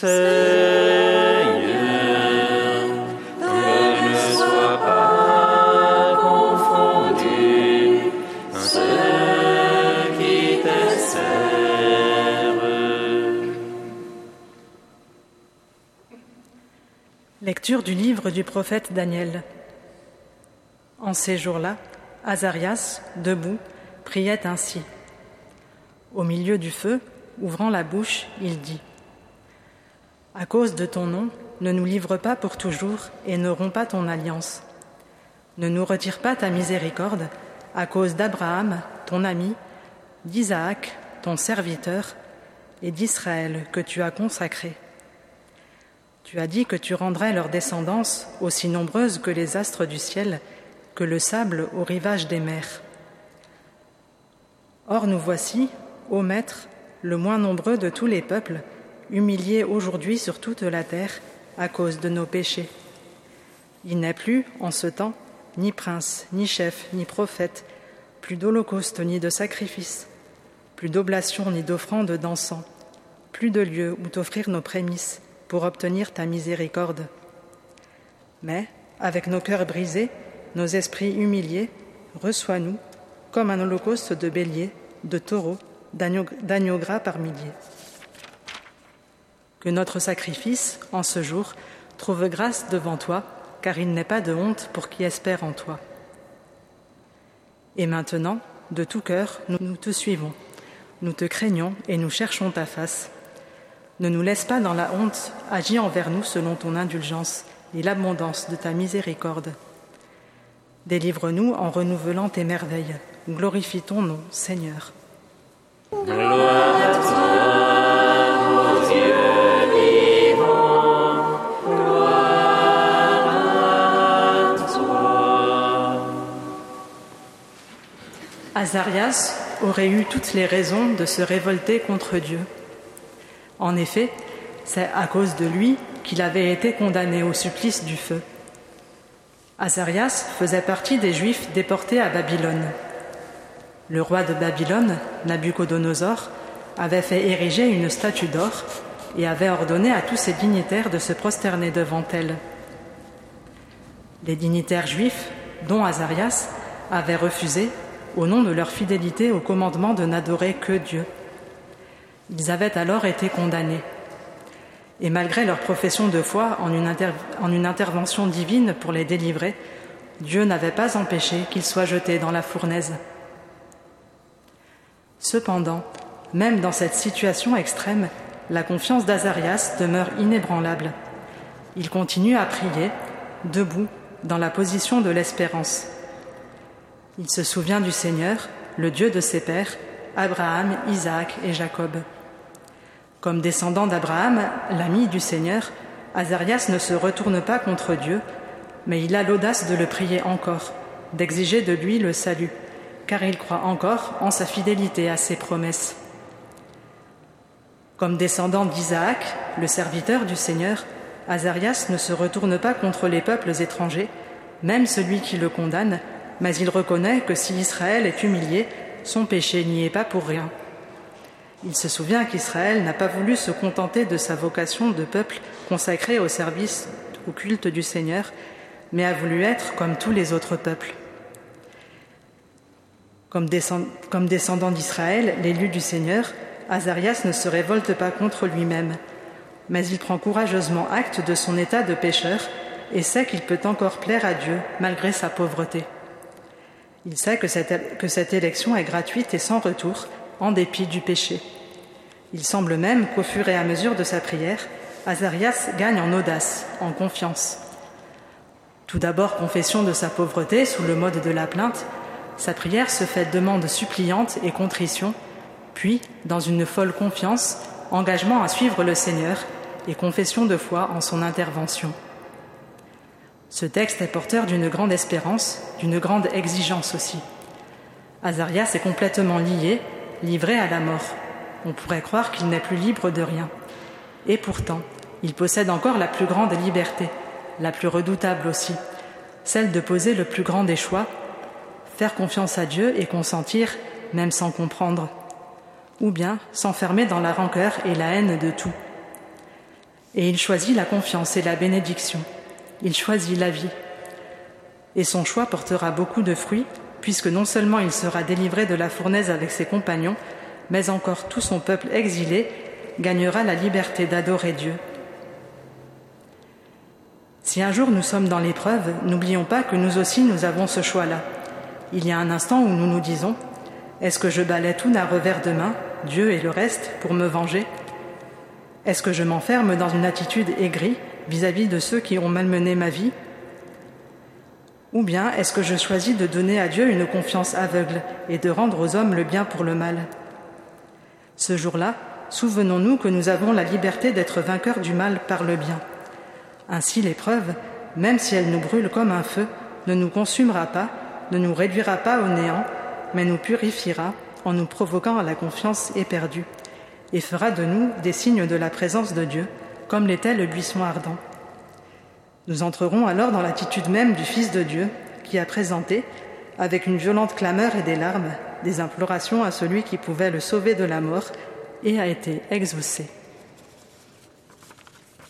Seigneur, ne soit pas confondu ceux qui te. Lecture du livre du prophète Daniel. En ces jours-là, Azarias, debout, priait ainsi. Au milieu du feu, ouvrant la bouche, il dit À cause de ton nom, ne nous livre pas pour toujours et ne romps pas ton alliance. Ne nous retire pas ta miséricorde à cause d'Abraham, ton ami, d'Isaac, ton serviteur, et d'Israël que tu as consacré. Tu as dit que tu rendrais leur descendance aussi nombreuse que les astres du ciel, que le sable au rivage des mers. Or nous voici, ô Maître, le moins nombreux de tous les peuples, humiliés aujourd'hui sur toute la terre à cause de nos péchés. Il n'est plus, en ce temps, ni prince, ni chef, ni prophète, plus d'holocauste ni de sacrifice, plus d'oblation ni d'offrande d'encens, plus de lieu où t'offrir nos prémices pour obtenir ta miséricorde. Mais, avec nos cœurs brisés, nos esprits humiliés, reçois-nous comme un holocauste de béliers, de taureaux, d'agneaux d'agneaux gras par milliers. Que notre sacrifice, en ce jour, trouve grâce devant toi, car il n'est pas de honte pour qui espère en toi. Et maintenant, de tout cœur, nous, te suivons, nous te craignons et nous cherchons ta face. Ne nous laisse pas dans la honte, agis envers nous selon ton indulgence et l'abondance de ta miséricorde. Délivre-nous en renouvelant tes merveilles. Glorifie ton nom, Seigneur. Azarias aurait eu toutes les raisons de se révolter contre Dieu. En effet, c'est à cause de lui qu'il avait été condamné au supplice du feu. Azarias faisait partie des Juifs déportés à Babylone. Le roi de Babylone, Nabuchodonosor, avait fait ériger une statue d'or et avait ordonné à tous ses dignitaires de se prosterner devant elle. Les dignitaires juifs, dont Azarias, avaient refusé, au nom de leur fidélité au commandement de n'adorer que Dieu. Ils avaient alors été condamnés. Et malgré leur profession de foi en une, inter- en une intervention divine pour les délivrer, Dieu n'avait pas empêché qu'ils soient jetés dans la fournaise. Cependant, même dans cette situation extrême, la confiance d'Azarias demeure inébranlable. Il continue à prier, debout, dans la position de l'espérance. Il se souvient du Seigneur, le Dieu de ses pères, Abraham, Isaac et Jacob. Comme descendant d'Abraham, l'ami du Seigneur, Azarias ne se retourne pas contre Dieu, mais il a l'audace de le prier encore, d'exiger de lui le salut, car il croit encore en sa fidélité à ses promesses. Comme descendant d'Isaac, le serviteur du Seigneur, Azarias ne se retourne pas contre les peuples étrangers, même celui qui le condamne, mais il reconnaît que si Israël est humilié, son péché n'y est pas pour rien. Il se souvient qu'Israël n'a pas voulu se contenter de sa vocation de peuple consacré au service, au culte du Seigneur, mais a voulu être comme tous les autres peuples. Comme, descend- comme descendant d'Israël, l'élu du Seigneur, Azarias ne se révolte pas contre lui-même, mais il prend courageusement acte de son état de pécheur et sait qu'il peut encore plaire à Dieu malgré sa pauvreté. Il sait que cette, élection est gratuite et sans retour, en dépit du péché. Il semble même qu'au fur et à mesure de sa prière, Azarias gagne en audace, en confiance. Tout d'abord confession de sa pauvreté sous le mode de la plainte, sa prière se fait demande suppliante et contrition, puis, dans une folle confiance, engagement à suivre le Seigneur et confession de foi en son intervention. Ce texte est porteur d'une grande espérance, d'une grande exigence aussi. Azarias est complètement lié, livré à la mort. On pourrait croire qu'il n'est plus libre de rien. Et pourtant, il possède encore la plus grande liberté, la plus redoutable aussi, celle de poser le plus grand des choix, faire confiance à Dieu et consentir même sans comprendre, ou bien s'enfermer dans la rancœur et la haine de tout. Et il choisit la confiance et la bénédiction, il choisit la vie. Et son choix portera beaucoup de fruits, puisque non seulement il sera délivré de la fournaise avec ses compagnons, mais encore tout son peuple exilé gagnera la liberté d'adorer Dieu. Si un jour nous sommes dans l'épreuve, n'oublions pas que nous aussi nous avons ce choix-là. Il y a un instant où nous nous disons Est-ce que je balais tout d'un revers de main, Dieu et le reste, pour me venger? Est-ce que je m'enferme dans une attitude aigrie vis-à-vis de ceux qui ont malmené ma vie. Ou bien est-ce que je choisis de donner à Dieu une confiance aveugle et de rendre aux hommes le bien pour le mal? Ce jour-là, souvenons-nous que nous avons la liberté d'être vainqueurs du mal par le bien. Ainsi l'épreuve, même si elle nous brûle comme un feu, ne nous consumera pas, ne nous réduira pas au néant, mais nous purifiera en nous provoquant à la confiance éperdue, et fera de nous des signes de la présence de Dieu, comme l'était le buisson ardent. Nous entrerons alors dans l'attitude même du Fils de Dieu, qui a présenté, avec une violente clameur et des larmes, des implorations à celui qui pouvait le sauver de la mort, et a été exaucé.